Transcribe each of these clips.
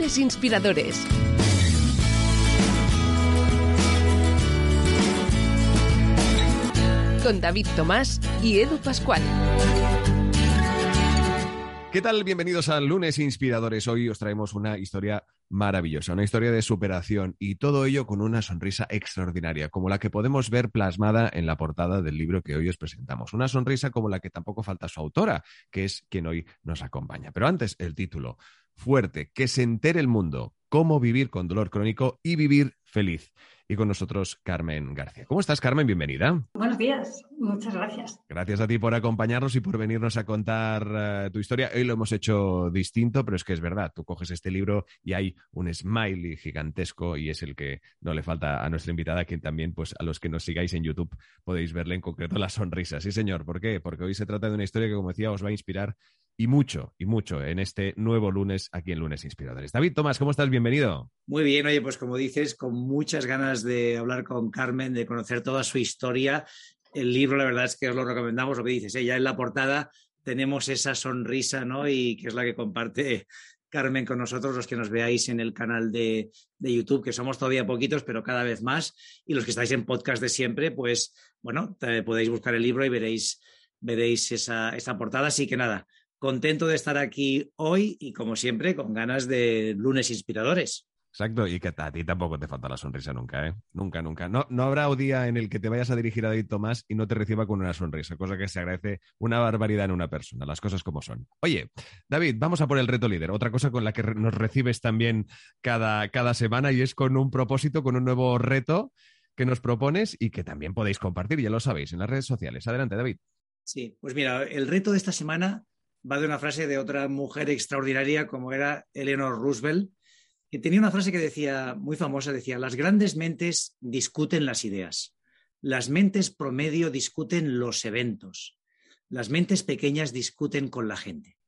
Lunes Inspiradores. Con David Tomás y Edu Pascual. ¿Qué tal? Bienvenidos a Lunes Inspiradores. Hoy os traemos una historia maravillosa, una historia de superación y todo ello con una sonrisa extraordinaria, como la que podemos ver plasmada en la portada del libro que hoy os presentamos. Una sonrisa como la que tampoco falta su autora, que es quien hoy nos acompaña. Pero antes, el título. Fuerte, que se entere el mundo, cómo vivir con dolor crónico y vivir feliz y con nosotros Carmen García. ¿Cómo estás, Carmen? Bienvenida. Buenos días, muchas gracias. Gracias a ti por acompañarnos y por venirnos a contar uh, tu historia. Hoy lo hemos hecho distinto, pero es que es verdad, tú coges este libro y hay un smiley gigantesco y es el que no le falta a nuestra invitada, quien también, pues a los que nos sigáis en YouTube podéis verle en concreto la sonrisa. Sí, señor, ¿por qué? Porque hoy se trata de una historia que, como decía, os va a inspirar y mucho, y mucho en este nuevo lunes aquí en Lunes Inspiradores. David Tomás, ¿cómo estás? Bienvenido. Muy bien, oye, pues como dices, con muchas ganas de hablar con Carmen, de conocer toda su historia. El libro, la verdad es que os lo recomendamos, lo que dices, ella ¿eh? en la portada tenemos esa sonrisa, ¿no? Y que es la que comparte Carmen con nosotros, los que nos veáis en el canal de, de, YouTube, que somos todavía poquitos, pero cada vez más, y los que estáis en podcast de siempre, pues bueno, podéis buscar el libro y veréis, veréis esa, esa portada. Así que nada, contento de estar aquí hoy y como siempre con ganas de lunes inspiradores. Exacto, y que a ti tampoco te falta la sonrisa nunca, ¿eh? Nunca, nunca. No, no habrá un día en el que te vayas a dirigir a David Tomás y no te reciba con una sonrisa, cosa que se agradece una barbaridad en una persona, las cosas como son. Oye, David, vamos a por el reto líder, otra cosa con la que nos recibes también cada, cada semana y es con un propósito, con un nuevo reto que nos propones y que también podéis compartir, ya lo sabéis, en las redes sociales. Adelante, David. Sí, pues mira, el reto de esta semana va de una frase de otra mujer extraordinaria como era Eleanor Roosevelt, que tenía una frase que decía, muy famosa, decía, las grandes mentes discuten las ideas, las mentes promedio discuten los eventos, las mentes pequeñas discuten con la gente.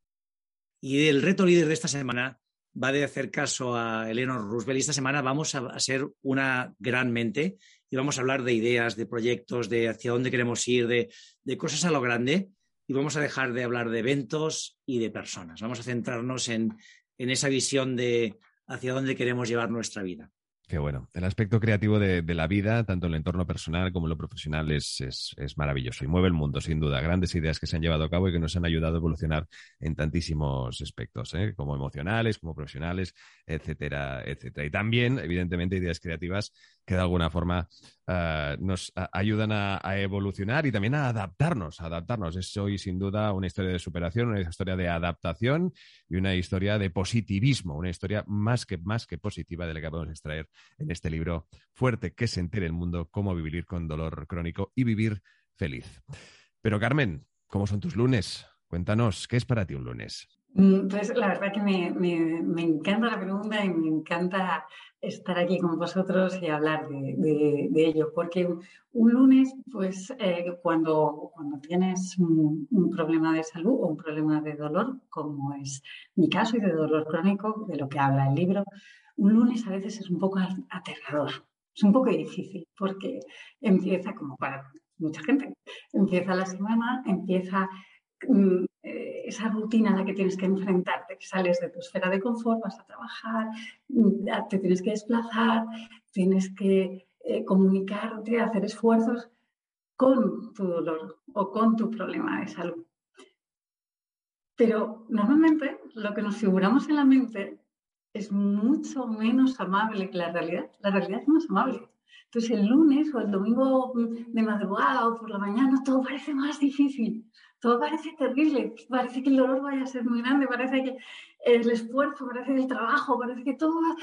Y el reto líder de esta semana va de hacer caso a Eleanor Roosevelt. Y esta semana vamos a, ser una gran mente y vamos a hablar de ideas, de proyectos, de hacia dónde queremos ir, de, de cosas a lo grande y vamos a dejar de hablar de eventos y de personas. Vamos a centrarnos en, en esa visión de hacia dónde queremos llevar nuestra vida. Qué bueno. El aspecto creativo de, de, la vida, tanto en el entorno personal como en lo profesional, es, es, maravilloso y mueve el mundo, sin duda. Grandes ideas que se han llevado a cabo y que nos han ayudado a evolucionar en tantísimos aspectos, ¿eh? como emocionales, como profesionales, etcétera, etcétera. Y también, evidentemente, ideas creativas que de alguna forma uh, nos ayudan a, a, evolucionar y también a adaptarnos, a adaptarnos. Es hoy sin duda una historia de superación, una historia de adaptación y una historia de positivismo, una historia más que, más que positiva de la que podemos extraer en este libro fuerte que se entere el mundo, cómo vivir con dolor crónico y vivir feliz. Pero Carmen, ¿cómo son tus lunes? Cuéntanos, ¿qué es para ti un lunes? Pues la verdad que me, me, encanta la pregunta y me encanta estar aquí con vosotros y hablar de, de, ello, porque un lunes, pues eh, cuando, cuando tienes un, un, problema de salud o un problema de dolor, como es mi caso y de dolor crónico, de lo que habla el libro, un lunes a veces es un poco aterrador, es un poco difícil, porque empieza como para mucha gente, empieza la semana, empieza Mm, esa rutina a la que tienes que enfrentarte, que sales de tu esfera de confort, vas a trabajar, te tienes que desplazar, tienes que eh, comunicarte, hacer esfuerzos con tu dolor o con tu problema de salud. Pero normalmente lo que nos figuramos en la mente es mucho menos amable que la realidad. La realidad es más amable. Entonces el lunes o el domingo de madrugada o por la mañana todo parece más difícil todo parece terrible, parece que el dolor vaya a ser muy grande, parece que el esfuerzo, parece el trabajo, parece que todo va...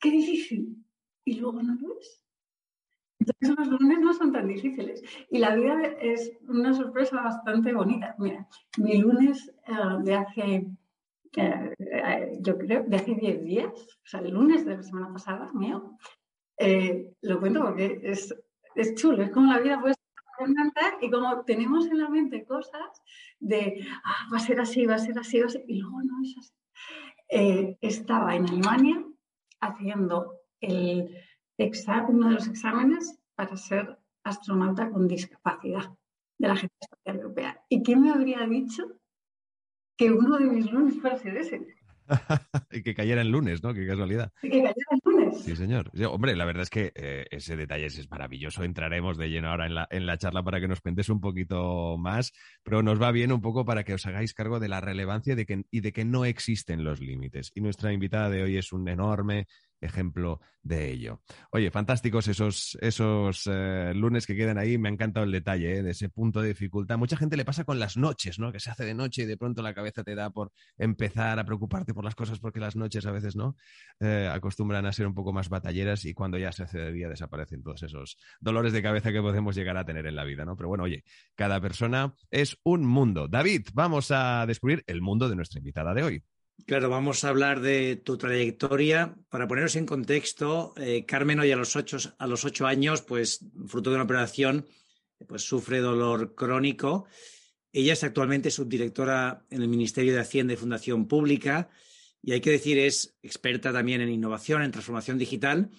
¡Qué difícil! Y luego no lo es. Entonces los lunes no son tan difíciles. Y la vida es una sorpresa bastante bonita. Mira, mi lunes uh, de hace eh, eh, yo creo, de hace 10 días, o sea, el lunes de la semana pasada, mío, eh, lo cuento porque es, es chulo, es como la vida puede y como tenemos en la mente cosas de, ah, va a ser así, va a ser así, va a ser, y luego no es así. estaba en Alemania haciendo el uno de los exámenes para ser astronauta con discapacidad de la Agencia Espacial Europea. ¿Y quién me habría dicho que uno de mis lunes fuera ser ese? y que cayera en lunes, ¿no? Qué casualidad. Y que cayera en lunes. Sí, señor. hombre, la verdad es que eh, ese detalle es, maravilloso. Entraremos de lleno ahora en la, en la charla para que nos cuentes un poquito más, pero nos va bien un poco para que os hagáis cargo de la relevancia de que, y de que no existen los límites. Y nuestra invitada de hoy es un enorme ejemplo de ello. Oye, fantásticos esos, esos eh, lunes que quedan ahí. Me ha encantado el detalle eh, de ese punto de dificultad. Mucha gente le pasa con las noches, ¿no? Que se hace de noche y de pronto la cabeza te da por empezar a preocuparte por las cosas porque las noches a veces, ¿no? Eh, acostumbran a ser un poco más batalleras y cuando ya se hace de día desaparecen todos esos dolores de cabeza que podemos llegar a tener en la vida, ¿no? Pero bueno, oye, cada persona es un mundo. David, vamos a descubrir el mundo de nuestra invitada de hoy. Claro, vamos a hablar de tu trayectoria. Para poneros en contexto, eh, Carmen hoy a los, ocho, a los ocho años, pues fruto de una operación, pues sufre dolor crónico. Ella es actualmente subdirectora en el Ministerio de Hacienda y Fundación Pública y hay que decir es experta también en innovación, en transformación digital,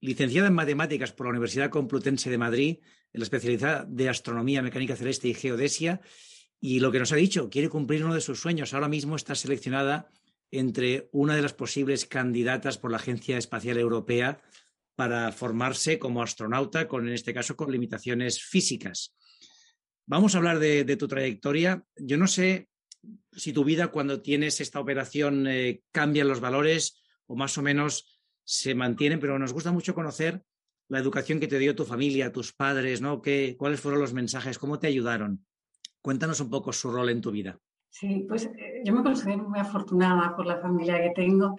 licenciada en matemáticas por la Universidad Complutense de Madrid, en la especialidad de astronomía, mecánica celeste y geodesia y lo que nos ha dicho, quiere cumplir uno de sus sueños. Ahora mismo está seleccionada entre una de las posibles candidatas por la Agencia Espacial Europea para formarse como astronauta, con, en este caso con limitaciones físicas. Vamos a hablar de, tu trayectoria. Yo no sé si tu vida cuando tienes esta operación eh, cambian los valores o más o menos se mantienen, pero nos gusta mucho conocer la educación que te dio tu familia, tus padres, ¿no? ¿Qué, ¿Cuáles fueron los mensajes? ¿Cómo te ayudaron? Cuéntanos un poco su rol en tu vida. Sí, pues eh, yo me considero muy afortunada por la familia que tengo.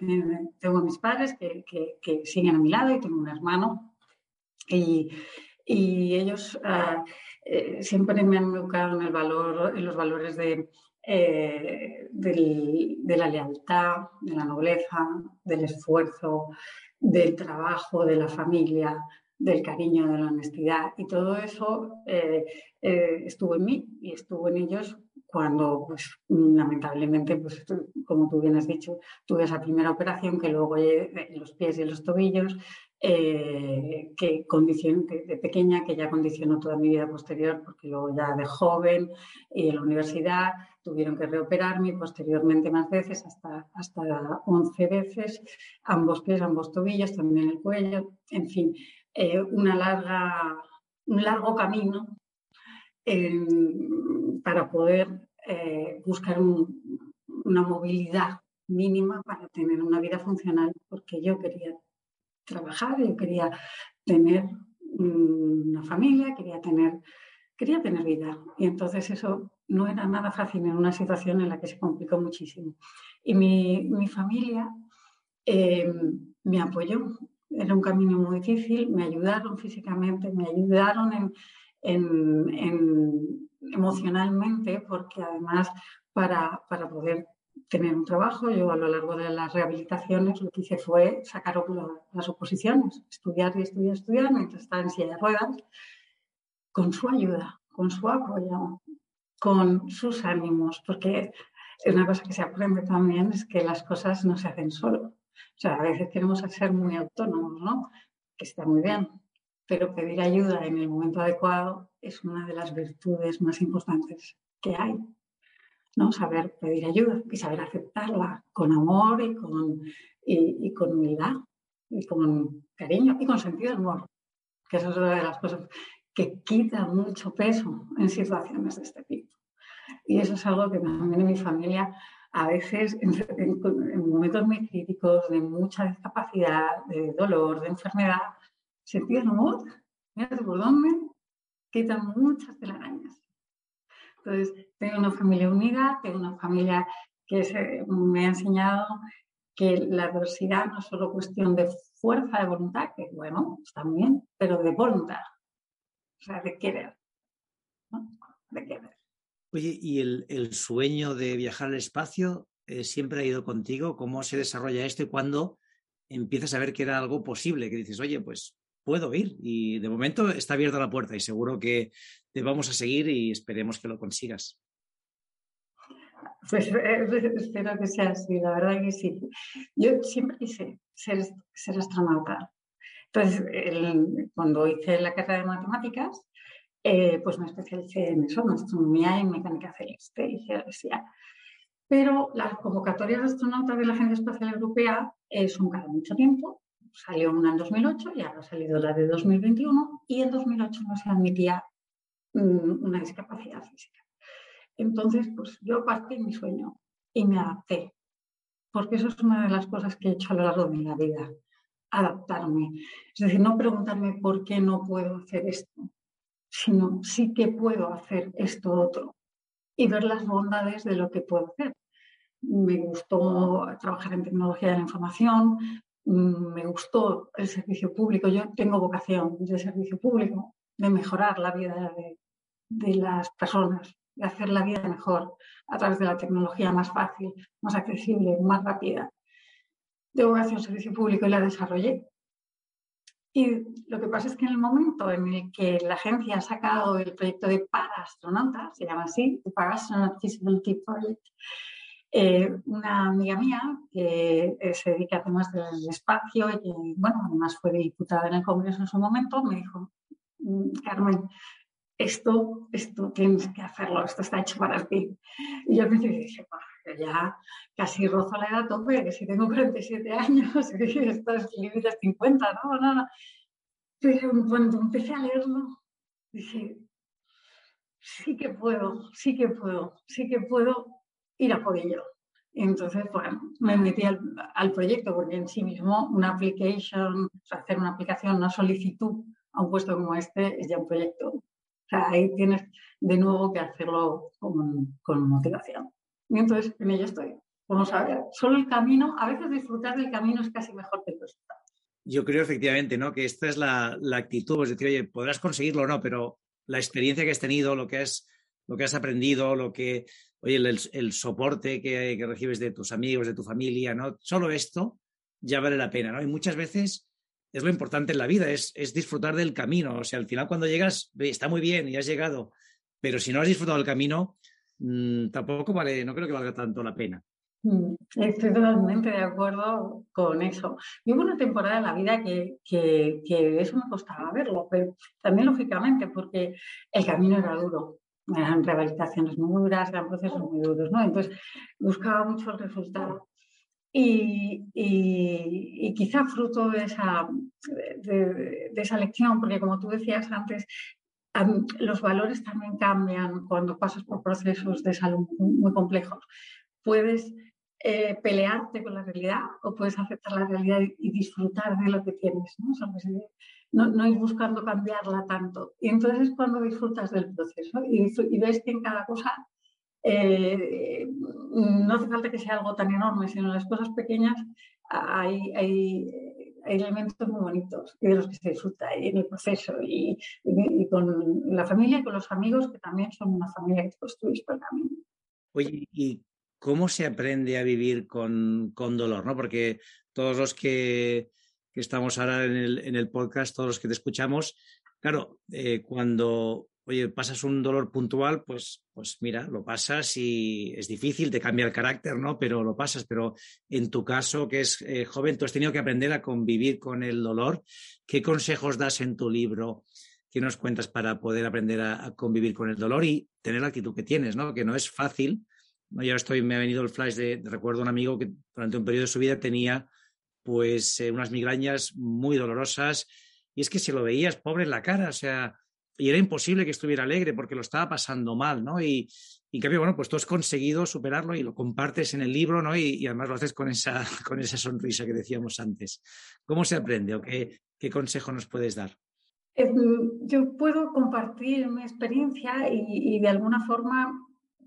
Tengo mis padres que, que, siguen a mi lado y tengo un hermano. Y, y ellos ah, eh, siempre me han educado en, el valor, en los valores de, eh, de la lealtad, de la nobleza, del esfuerzo, del trabajo, de la familia, del cariño, de la honestidad. Y todo eso eh, eh, estuvo en mí y estuvo en ellos cuando, pues, lamentablemente, pues, como tú bien has dicho, tuve esa primera operación que luego en los pies y los tobillos, eh, que condicionó de, pequeña, que ya condicionó toda mi vida posterior, porque luego ya de joven y en la universidad tuvieron que reoperarme posteriormente más veces, hasta, hasta 11 veces, ambos pies, ambos tobillos, también el cuello, en fin, eh, una larga, un largo camino para poder eh, buscar una movilidad mínima para tener una vida funcional, porque yo quería trabajar, yo quería tener una familia, quería tener, quería tener vida. Y entonces eso no era nada fácil en una situación en la que se complicó muchísimo. Y mi, familia eh, me apoyó era un camino muy difícil, me ayudaron físicamente, me ayudaron en, emocionalmente, porque además para, poder tener un trabajo, yo a lo largo de las rehabilitaciones lo que hice fue sacar las oposiciones, estudiar y estudiar, estudiar, mientras estaba en silla de ruedas, con su ayuda, con su apoyo, con sus ánimos, porque una cosa que se aprende también, es que las cosas no se hacen solo. O sea, a veces queremos ser muy autónomos, ¿no? Que está muy bien, pero pedir ayuda en el momento adecuado es una de las virtudes más importantes que hay. ¿no? Saber pedir ayuda y saber aceptarla con amor y con, y, con humildad y con cariño y con sentido de humor, que eso es una de las cosas que quita mucho peso en situaciones de este tipo. Y eso es algo que también en mi familia a veces en, momentos muy críticos, de mucha discapacidad, de dolor, de enfermedad, de humor, mira por dónde, quitan muchas telarañas. Entonces, tengo una familia unida, tengo una familia que me ha enseñado que la adversidad no es solo cuestión de fuerza de voluntad, que bueno, está muy bien, pero de voluntad, o sea, de querer, ¿no? de querer. Oye, ¿y el, sueño de viajar al espacio eh, siempre ha ido contigo? ¿Cómo se desarrolla esto y cuándo empiezas a ver que era algo posible? Que dices, oye, pues puedo ir. Y de momento está abierta la puerta y seguro que te vamos a seguir y esperemos que lo consigas. Pues eh, espero que sea así, la verdad que sí. Yo siempre quise ser astronauta. Entonces, cuando hice la carrera de matemáticas, eh, pues me especialicé en eso, en astronomía y mecánica celeste y geodesia. Pero las convocatorias de astronautas de la Agencia Espacial Europea son cada mucho tiempo. Salió una en 2008 y ahora ha salido la de 2021 y en 2008 no se admitía mm, una discapacidad física. Entonces, pues yo partí mi sueño y me adapté, porque eso es una de las cosas que he hecho a lo largo de mi vida, adaptarme. Es decir, no preguntarme por qué no puedo hacer esto, sino sí que puedo hacer esto otro y ver las bondades de lo que puedo hacer. Me gustó trabajar en tecnología de la información, mm, me gustó el servicio público. Yo tengo vocación de servicio público, de mejorar la vida de, las personas, de hacer la vida mejor a través de la tecnología más fácil, más accesible, más rápida. De vocación servicio público y la desarrollé. Y lo que pasa es que en el momento en el que la agencia ha sacado el proyecto de para se llama así, the Para-Astronaut Feasibility Project, eh, una amiga mía que eh, se dedica a temas del espacio y que, bueno, además fue diputada en el Congreso en su momento, me dijo, mm, Carmen, esto, esto tienes que hacerlo, esto está hecho para ti. Y yo al principio dije, ya casi rozo la edad tope, que si tengo 47 años, esto es límites 50, no, no. Pero cuando empecé a leerlo, dije, sí que puedo, sí que puedo, sí que puedo ir a por ello. Entonces, bueno, me metí al, proyecto porque en sí mismo una application, hacer una aplicación, una solicitud a un puesto como este es ya un proyecto. O sea, ahí tienes de nuevo que hacerlo con motivación. Y entonces en ello estoy. Vamos a ver, solo el camino, a veces disfrutar del camino es casi mejor que el resultado. Yo creo efectivamente, ¿no? Que esta es la, la actitud, es decir, oye, podrás conseguirlo o no, pero la experiencia que has tenido, lo que has, lo que has aprendido, lo que, oye, el, el soporte que, que, recibes de tus amigos, de tu familia, ¿no? Solo esto ya vale la pena, ¿no? Y muchas veces es lo importante en la vida, es, es disfrutar del camino. O sea, al final cuando llegas, está muy bien y has llegado, pero si no has disfrutado del camino, mmm, tampoco vale, no creo que valga tanto la pena. Mm, estoy totalmente de acuerdo con eso. Y hubo una temporada en la vida que, que, eso me costaba verlo, pero también lógicamente porque el camino era duro. Eran rehabilitaciones muy duras, eran procesos muy duros, ¿no? Entonces buscaba mucho el resultado. Y, y, quizá fruto de esa, de, esa lección, porque como tú decías antes, los valores también cambian cuando pasas por procesos de salud muy complejos. Puedes eh, pelearte con la realidad o puedes aceptar la realidad y, disfrutar de lo que tienes, ¿no? O sea, pues, no, no, ir buscando cambiarla tanto. Y entonces es cuando disfrutas del proceso y, y ves que en cada cosa eh, no hace falta que sea algo tan enorme, sino en las cosas pequeñas hay, hay, hay, elementos muy bonitos y de los que se disfruta en el proceso y, con la familia y con los amigos que también son una familia que construís por el camino. Oye, ¿y cómo se aprende a vivir con, con dolor? ¿no? Porque todos los que, que estamos ahora en el, en el, podcast, todos los que te escuchamos, claro, eh, cuando oye, pasas un dolor puntual, pues, pues mira, lo pasas y es difícil, te cambia el carácter, ¿no? Pero lo pasas. Pero en tu caso, que es eh, joven, tú has tenido que aprender a convivir con el dolor. ¿Qué consejos das en tu libro? ¿Qué nos cuentas para poder aprender a, convivir con el dolor y tener la actitud que tienes, ¿no? Que no es fácil. ¿no? Yo estoy, me ha venido el flash de, recuerdo a un amigo que durante un periodo de su vida tenía pues eh, unas migrañas muy dolorosas y es que si lo veías pobre en la cara, o sea, y era imposible que estuviera alegre porque lo estaba pasando mal, ¿no? Y, y cambio, bueno, pues tú has conseguido superarlo y lo compartes en el libro, ¿no? Y, además lo haces con esa, con esa sonrisa que decíamos antes. ¿Cómo se aprende o qué, qué consejo nos puedes dar? Eh, yo puedo compartir mi experiencia y, y de alguna forma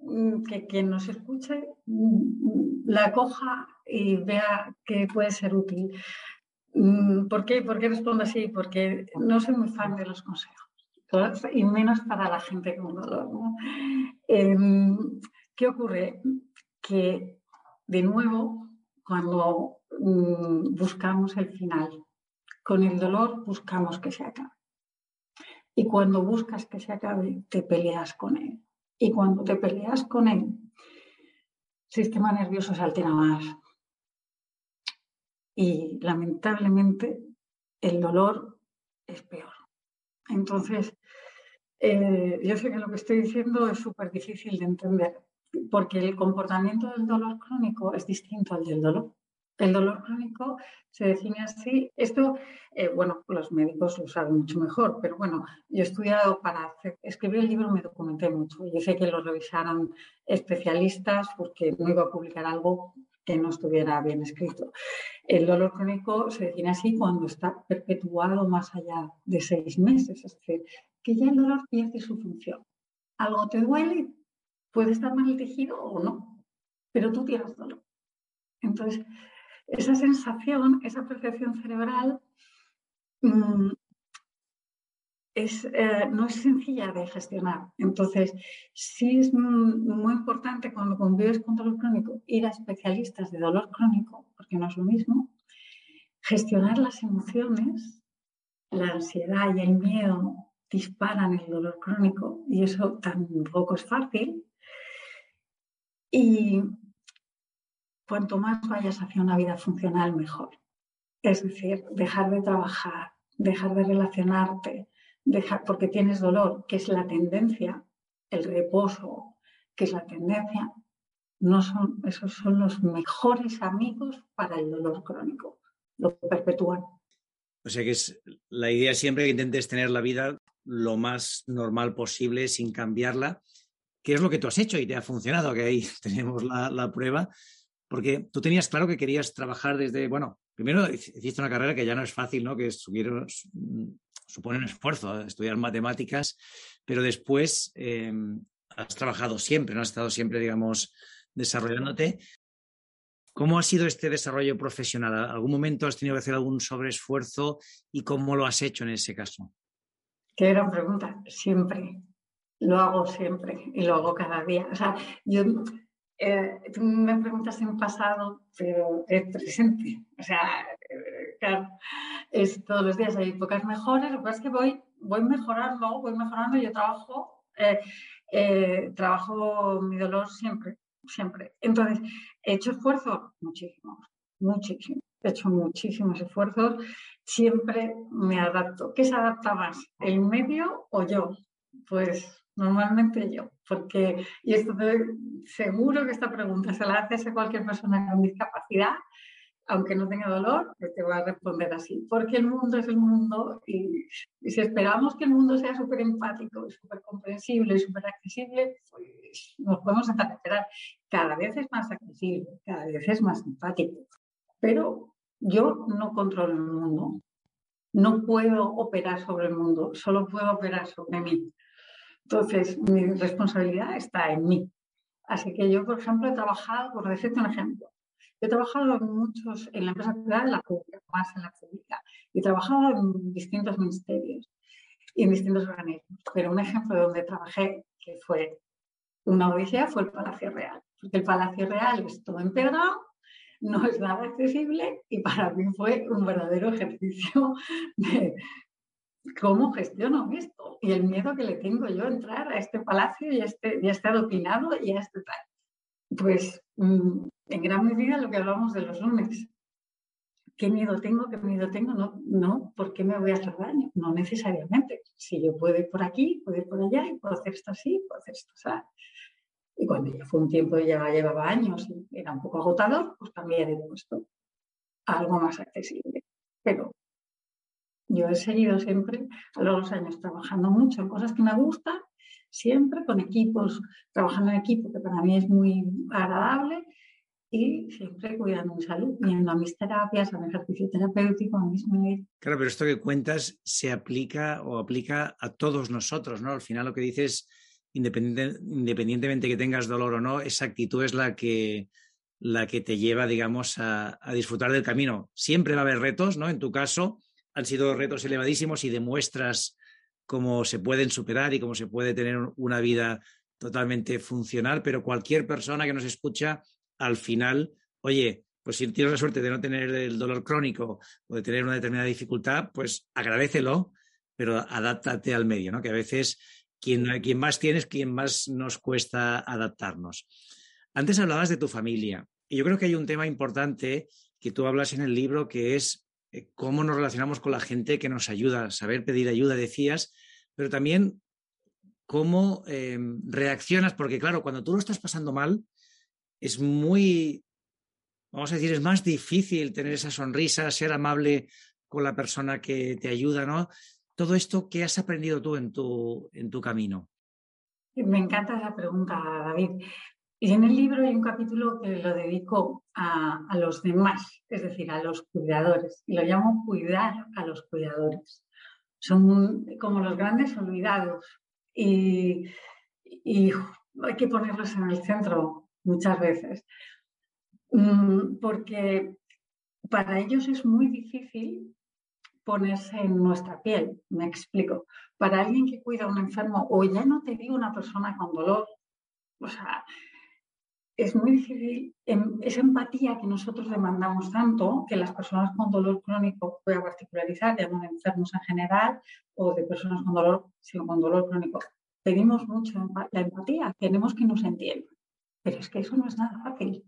mm, que quien nos escuche mm, la coja y vea que puede ser útil. Mm, ¿Por qué? ¿Por qué respondo así? Porque no soy muy fan de los consejos y menos para la gente con dolor. Eh, ¿Qué ocurre? Que de nuevo cuando mm, buscamos el final. Con el dolor buscamos que se acabe. Y cuando buscas que se acabe, te peleas con él. Y cuando te peleas con él, el sistema nervioso se altera más. Y lamentablemente el dolor es peor. Entonces, eh, yo sé que lo que estoy diciendo es súper difícil de entender, porque el comportamiento del dolor crónico es distinto al del dolor. El dolor crónico se define así. Esto, eh, bueno, los médicos lo saben mucho mejor, pero bueno, yo he estudiado para escribir el libro, me documenté mucho. Yo sé que lo revisaron especialistas porque no iba a publicar algo que no estuviera bien escrito. El dolor crónico se define así cuando está perpetuado más allá de seis meses, es decir, que ya el dolor pierde su función. Algo te duele, puede estar mal el tejido o no, pero tú tienes dolor. Entonces, esa sensación, esa percepción cerebral mm, eh, no es sencilla de gestionar. Entonces, sí es muy importante cuando convives con dolor crónico ir a especialistas de dolor crónico, porque no es lo mismo, gestionar las emociones, la ansiedad y el miedo disparan el dolor crónico y eso tampoco es fácil. Y cuanto más vayas hacia una vida funcional, mejor. Es decir, dejar de trabajar, dejar de relacionarte, dejar, porque tienes dolor, que es la tendencia, el reposo, que es la tendencia, no son, esos son los mejores amigos para el dolor crónico. Lo perpetúan. O sea que es la idea siempre que intentes tener la vida lo más normal posible sin cambiarla, que es lo que tú has hecho y te ha funcionado, que ahí tenemos la, prueba, porque tú tenías claro que querías trabajar desde, bueno, primero hiciste una carrera que ya no es fácil, ¿no? Que supone un esfuerzo estudiar matemáticas, pero después eh, has trabajado siempre, ¿no? Has estado siempre, digamos, desarrollándote. ¿Cómo ha sido este desarrollo profesional? ¿Algún momento has tenido que hacer algún sobreesfuerzo y cómo lo has hecho en ese caso? Qué gran pregunta. Siempre. Lo hago siempre y lo hago cada día. O sea, yo, eh, tú me preguntas en pasado, pero es presente. O sea, eh, claro, es todos los días hay pocas mejores. Lo que pasa es que voy, voy mejorando, voy mejorando. Yo trabajo, eh, trabajo mi dolor siempre, siempre. Entonces, he hecho esfuerzos muchísimos, muchísimos he hecho muchísimos esfuerzos, siempre me adapto. ¿Qué se adapta más, el medio o yo? Pues normalmente yo, porque, y esto seguro que esta pregunta se la hace a cualquier persona con discapacidad, aunque no tenga dolor, te va a responder así, porque el mundo es el mundo y, si esperamos que el mundo sea súper empático súper comprensible y súper accesible, pues nos podemos esperar. Cada vez es más accesible, cada vez es más empático, pero yo no controlo el mundo. No puedo operar sobre el mundo, solo puedo operar sobre mí. Entonces, mi responsabilidad está en mí. Así que yo, por ejemplo, he trabajado, por decirte un ejemplo, he trabajado en muchos, en la empresa privada, en la pública, más en la pública. He trabajado en distintos ministerios y en distintos organismos. Pero un ejemplo de donde trabajé, que fue una odisea, fue el Palacio Real. Porque el Palacio Real es todo empedrado no es nada accesible y para mí fue un verdadero ejercicio de cómo gestiono esto y el miedo que le tengo yo a entrar a este palacio y a este, ya este adopinado y a este tal. Pues mm, en gran medida lo que hablamos de los lunes. ¿Qué miedo tengo? ¿Qué miedo tengo? No, no, ¿por qué me voy a hacer daño? No necesariamente. Si yo puedo ir por aquí, puedo ir por allá y puedo hacer esto así, puedo hacer esto así. Y cuando ya fue un tiempo, ya llevaba años y era un poco agotador, pues cambié de puesto a algo más accesible. Pero yo he seguido siempre a lo largo de los años trabajando mucho en cosas que me gustan, siempre con equipos, trabajando en equipo, que para mí es muy agradable, y siempre cuidando mi salud, viendo a mis terapias, a mi ejercicio terapéutico, a mis Claro, pero esto que cuentas se aplica o aplica a todos nosotros, ¿no? Al final lo que dices independientemente que tengas dolor o no, esa actitud es la que, la que te lleva, digamos, a, disfrutar del camino. Siempre va a haber retos, ¿no? En tu caso, han sido retos elevadísimos y demuestras cómo se pueden superar y cómo se puede tener una vida totalmente funcional, pero cualquier persona que nos escucha al final, oye, pues si tienes la suerte de no tener el dolor crónico o de tener una determinada dificultad, pues agradecelo, pero adáptate al medio, ¿no? Que a veces quien, más tienes, quien más nos cuesta adaptarnos. Antes hablabas de tu familia y yo creo que hay un tema importante que tú hablas en el libro que es eh, cómo nos relacionamos con la gente que nos ayuda, saber pedir ayuda, decías, pero también cómo em, reaccionas, porque claro, cuando tú lo estás pasando mal, es muy, vamos a decir, es más difícil tener esa sonrisa, ser amable con la persona que te ayuda, ¿no? Todo esto, ¿qué has aprendido tú en tu, en tu camino? Me encanta esa pregunta, David. Y en el libro hay un capítulo que lo dedico a, los demás, es decir, a los cuidadores. Y lo llamo cuidar a los cuidadores. Son como los grandes olvidados. Y, y hay que ponerlos en el centro muchas veces. Mm, porque para ellos es muy difícil ponerse en nuestra piel, me explico. Para alguien que cuida a un enfermo, o ya no te digo una persona con dolor, o sea, es muy difícil, em, esa empatía que nosotros demandamos tanto, que las personas con dolor crónico, voy a particularizar, ya no de enfermos en general, o de personas con dolor, sino con dolor crónico, pedimos mucho la empatía, queremos que nos entiendan. Pero es que eso no es nada fácil.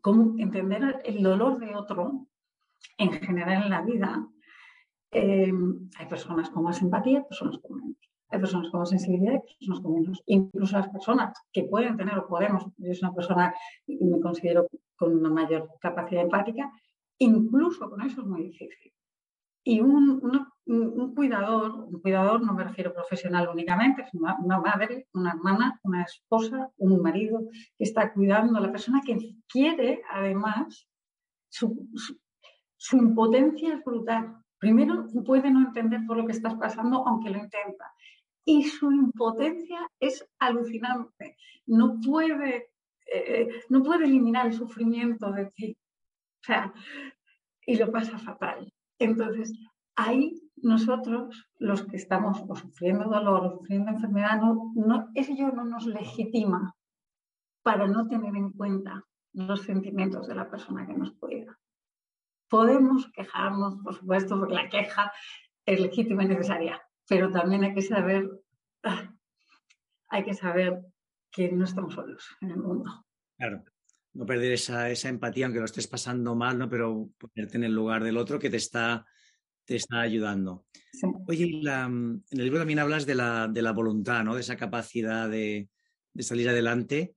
¿Cómo entender el dolor de otro en general en la vida? Eh, hay personas con más empatía, personas con menos. Hay personas con más sensibilidad, personas con menos. Incluso las personas que pueden tener o podemos, yo soy una persona y me considero con una mayor capacidad empática, incluso con eso es muy difícil. Y un, un, cuidador, un cuidador no me refiero profesional únicamente, es una, madre, una hermana, una esposa, un marido que está cuidando a la persona que quiere, además, su, su, impotencia es brutal. Primero, puede no entender por lo que estás pasando, aunque lo intenta. Y su impotencia es alucinante. No puede, eh, no puede eliminar el sufrimiento de ti. O sea, y lo pasa fatal. Entonces, ahí nosotros, los que estamos sufriendo dolor o sufriendo enfermedad, no, no, no nos legitima para no tener en cuenta los sentimientos de la persona que nos cuida. Podemos quejarnos, por supuesto, porque la queja es legítima y necesaria, pero también hay que saber, ah, hay que saber que no estamos solos en el mundo. Claro no perder esa, esa, empatía, aunque lo estés pasando mal, ¿no? Pero ponerte en el lugar del otro que te está, te está ayudando. Oye, en el libro también hablas de la, de la voluntad, ¿no? De esa capacidad de, de, salir adelante.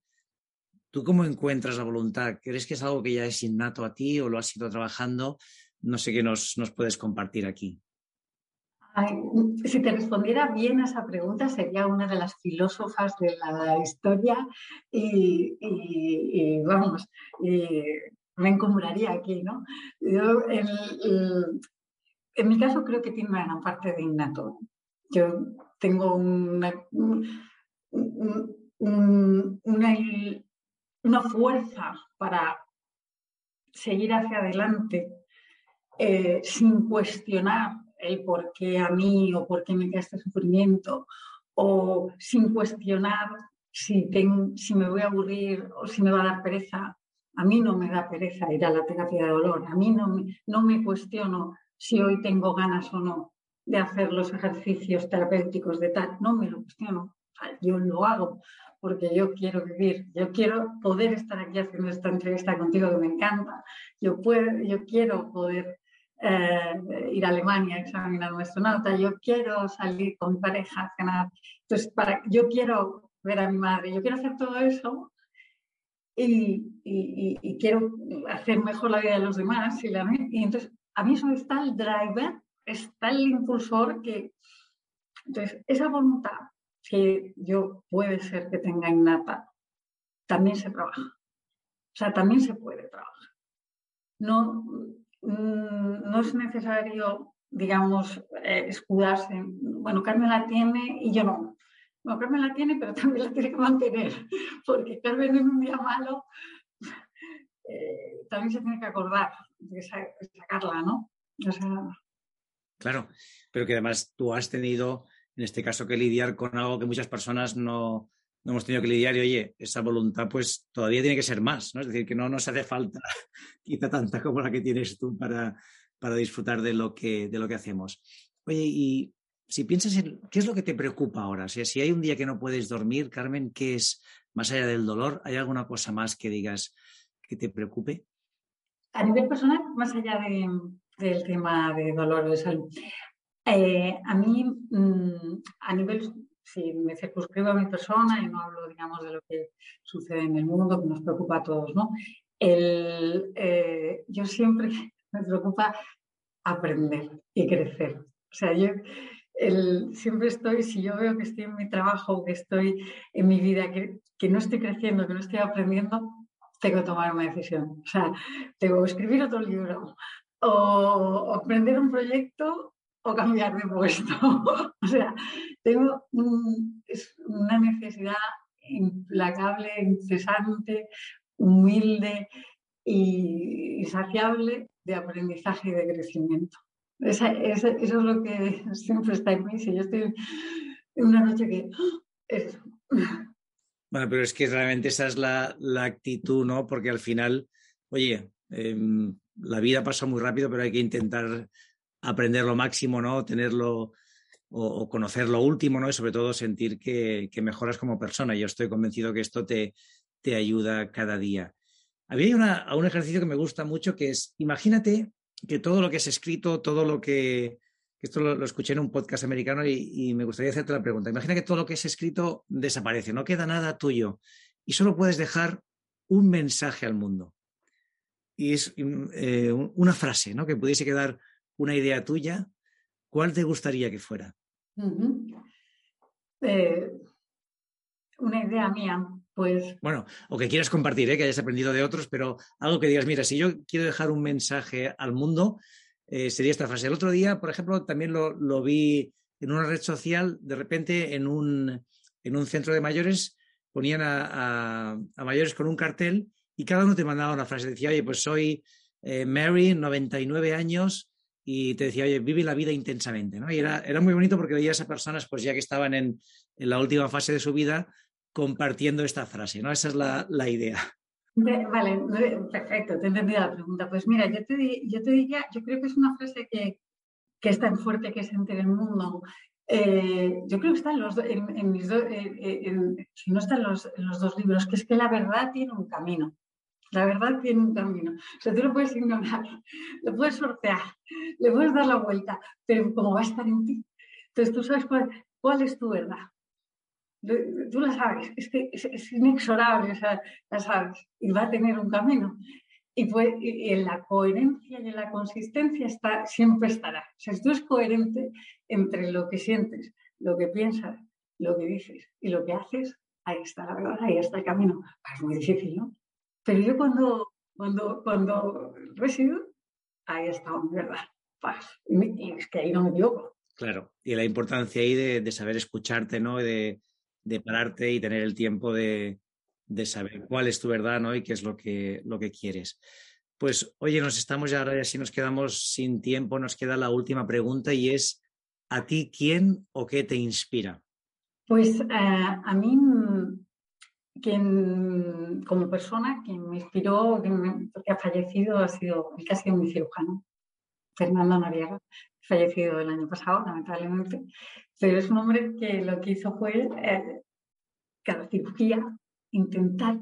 ¿Tú cómo encuentras la voluntad? ¿Crees que es algo que ya es innato a ti o lo has ido trabajando? No sé qué nos, puedes compartir aquí si te respondiera bien a esa pregunta, sería una de las filósofas de la historia y, vamos, me encumbraría aquí, ¿no? En mi caso creo que tiene una gran parte de innato. Yo tengo una, una, fuerza para seguir hacia adelante eh, sin cuestionar el por qué a mí o por qué me queda este sufrimiento, o sin cuestionar si, si me voy a aburrir o si me va a dar pereza. A mí no me da pereza ir a la terapia de dolor, a mí no me, no me cuestiono si hoy tengo ganas o no de hacer los ejercicios terapéuticos de tal, no me lo cuestiono, yo lo hago porque yo quiero vivir, yo quiero poder estar aquí haciendo esta entrevista contigo que me encanta, yo, puedo, yo quiero poder eh, ir a Alemania a examinar nuestro nota, yo quiero salir con pareja a cenar, entonces para, yo quiero ver a mi madre, yo quiero hacer todo eso y, y, quiero hacer mejor la vida de los demás. Y entonces a mí eso está el driver, está el impulsor que... Entonces, esa voluntad que yo puede ser que tenga innata, también se trabaja. O sea, también se puede trabajar. No, Mm, no es necesario, digamos, eh, escudarse. Bueno, Carmen la tiene y yo no. Bueno, Carmen la tiene, pero también la tiene que mantener, porque Carmen en un día malo eh, también se tiene que acordar sacarla, ¿no? Claro, pero que además tú has tenido, en este caso, que lidiar con algo que muchas personas no, hemos tenido que lidiar y, oye, esa voluntad pues todavía tiene que ser más, ¿no? Es decir, que no nos hace falta quizá tanta como la que tienes tú para, para disfrutar de lo, que, de lo que hacemos. Oye, y si piensas en qué es lo que te preocupa ahora, o sea, si hay un día que no puedes dormir, Carmen, ¿qué es más allá del dolor? ¿Hay alguna cosa más que digas que te preocupe? A nivel personal, más allá del tema de dolor de salud, eh, a mí, mm, a nivel, si me circunscribo a mi persona y no hablo, digamos, de lo que sucede en el mundo, que nos preocupa a todos, ¿no? El, eh, yo siempre me preocupa aprender y crecer. O sea, yo siempre estoy, si yo veo que estoy en mi trabajo, que estoy en mi vida, que, que no estoy creciendo, que no estoy aprendiendo, tengo que tomar una decisión. O sea, tengo que escribir otro libro o aprender un proyecto o cambiar de puesto. o sea, tengo una necesidad implacable, incesante, humilde y insaciable de aprendizaje y de crecimiento. eso es lo que siempre está en mí. Si yo estoy en una noche que... Bueno, pero es que realmente esa es la, actitud, ¿no? Porque al final, oye, em, la vida pasa muy rápido, pero hay que intentar aprender lo máximo, ¿no? Tenerlo o, conocer lo último, ¿no? Y sobre todo sentir que, mejoras como persona. Yo estoy convencido que esto te, ayuda cada día. Había una, un ejercicio que me gusta mucho que es, imagínate que todo lo que es escrito, todo lo que, esto lo, escuché en un podcast americano y, me gustaría hacerte la pregunta. Imagina que todo lo que es escrito desaparece, no queda nada tuyo y solo puedes dejar un mensaje al mundo. Y es eh, una frase, ¿no? Que pudiese quedar una idea tuya, ¿cuál te gustaría que fuera? Eh, una idea mía, pues... Bueno, o que quieras compartir, ¿eh? que hayas aprendido de otros, pero algo que digas, mira, si yo quiero dejar un mensaje al mundo, eh, sería esta frase. El otro día, por ejemplo, también lo, vi en una red social, de repente en un, en un centro de mayores ponían a, a, mayores con un cartel y cada uno te mandaba una frase. Decía, oye, pues soy Mary, 99 años, y te decía, oye, vive la vida intensamente. Y era, era muy bonito porque veías a personas, pues ya que estaban en, en, la última fase de su vida, compartiendo esta frase, ¿no? Esa es la, la idea. Vale, perfecto, te he entendido la pregunta. Pues mira, yo te, yo te diría, yo creo que es una frase que, que es tan fuerte que es entre el mundo. Eh, yo creo que está en los en, mis dos, si no está en los, en los dos libros, que es que la verdad tiene un camino. La verdad tiene un camino. O sea, tú lo puedes ignorar, lo puedes sortear, le puedes dar la vuelta, pero como va a estar en ti. Entonces tú sabes cuál, es tu verdad. Tú la sabes, es que es, inexorable, o sea, la sabes, y va a tener un camino. Y, pues, en la coherencia y en la consistencia está, siempre estará. O sea, si tú eres coherente entre lo que sientes, lo que piensas, lo que dices y lo que haces, ahí está la verdad, ahí está el camino. Es muy difícil, ¿no? Pero yo cuando, cuando, cuando resido, ahí está mi verdad. Paz. Y, es que ahí no me equivoco. Claro, y la importancia ahí de, saber escucharte, ¿no? De, de, pararte y tener el tiempo de, de, saber cuál es tu verdad, ¿no? Y qué es lo que, lo que quieres. Pues, oye, nos estamos ya, ahora si nos quedamos sin tiempo, nos queda la última pregunta y es, ¿a ti quién o qué te inspira? Pues eh, a mí quien, como persona, quien me inspiró, que ha fallecido, ha sido ha sido mi cirujano, Fernando Noriega, fallecido el año pasado, lamentablemente. Pero es un hombre que lo que hizo fue, eh, cada cirugía, intentar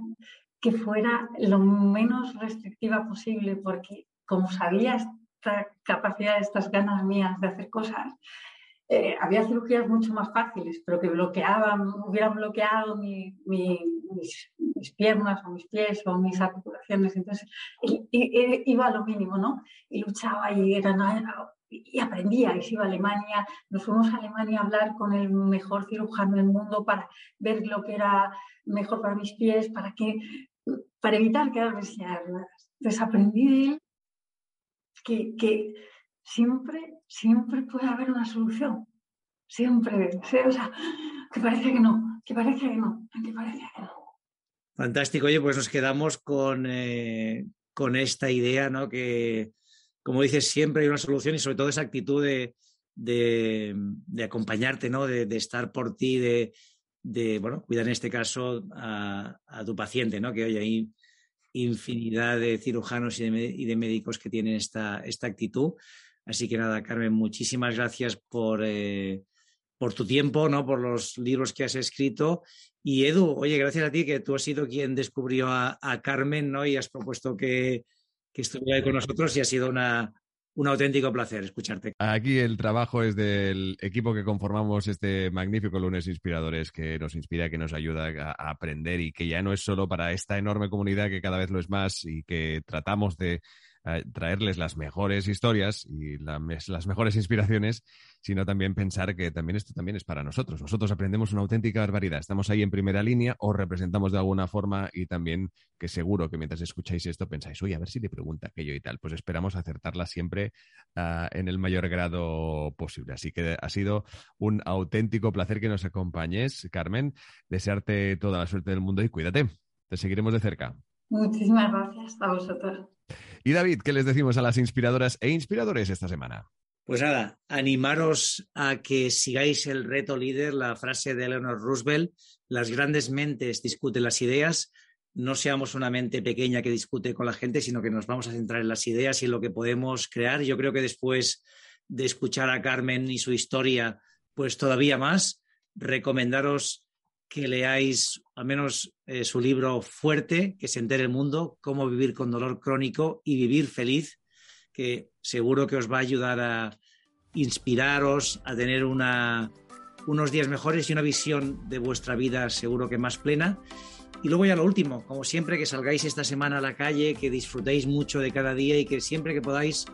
que fuera lo menos restrictiva posible, porque como sabía esta capacidad, estas ganas mías de hacer cosas, eh, había cirugías mucho más fáciles, pero que bloqueaban, hubieran bloqueado mis, piernas o mis pies o mis articulaciones. Entonces, iba a lo mínimo, ¿no? Y luchaba y, era, y aprendía. Y se iba a Alemania, nos fuimos a Alemania a hablar con el mejor cirujano del mundo para ver lo que era mejor para mis pies, para, que, para evitar quedarme sin Entonces, aprendí de él que, que siempre, siempre puede haber una solución. Siempre. O sea, que parece que no, que parece que no, que parece que no. Fantástico. Oye, pues nos quedamos con, eh, con esta idea, ¿no? Que, como dices, siempre hay una solución y sobre todo esa actitud de, de, acompañarte, ¿no? De, estar por ti, de, de, bueno, cuidar en este caso a, tu paciente, ¿no? Que hoy hay infinidad de cirujanos y de, médicos que tienen esta, esta actitud. Así que nada, Carmen, muchísimas gracias por, eh, por tu tiempo, ¿no? Por los libros que has escrito. Y Edu, oye, gracias a ti que tú has sido quien descubrió a, Carmen, ¿no? Y has propuesto que, que estuviera con nosotros y ha sido una, un auténtico placer escucharte. Aquí el trabajo es del equipo que conformamos este magnífico lunes inspiradores que nos inspira, que nos ayuda a, aprender y que ya no es solo para esta enorme comunidad que cada vez lo es más y que tratamos de traerles las mejores historias y las mejores inspiraciones, sino también pensar que también esto también es para nosotros. Nosotros aprendemos una auténtica barbaridad. Estamos ahí en primera línea o representamos de alguna forma y también que seguro que mientras escucháis esto pensáis, oye, a ver si le pregunta aquello y tal. Pues esperamos acertarla siempre ah, en el mayor grado posible. Así que ha sido un auténtico placer que nos acompañes, Carmen. Desearte toda la suerte del mundo y cuídate. Te seguiremos de cerca. Muchísimas gracias a vosotros. Y David, ¿qué les decimos a las inspiradoras e inspiradores esta semana? Pues nada, animaros a que sigáis el reto líder, la frase de Eleanor Roosevelt, las grandes mentes discuten las ideas, no seamos una mente pequeña que discute con la gente, sino que nos vamos a centrar en las ideas y en lo que podemos crear. Yo creo que después de escuchar a Carmen y su historia, pues todavía más, recomendaros que leáis al menos eh, su libro fuerte, que se entere el mundo, cómo vivir con dolor crónico y vivir feliz, que seguro que os va a ayudar a inspiraros, a tener unos días mejores y una visión de vuestra vida seguro que más plena. Y luego ya lo último, como siempre que salgáis esta semana a la calle, que disfrutéis mucho de cada día y que siempre que podáis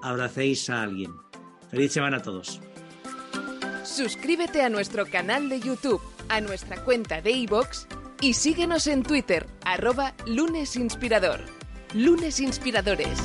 abracéis a alguien. Feliz semana a todos. Suscríbete a nuestro canal de YouTube a nuestra cuenta de iVoox y síguenos en Twitter, arroba lunesinspirador. Lunes Inspiradores.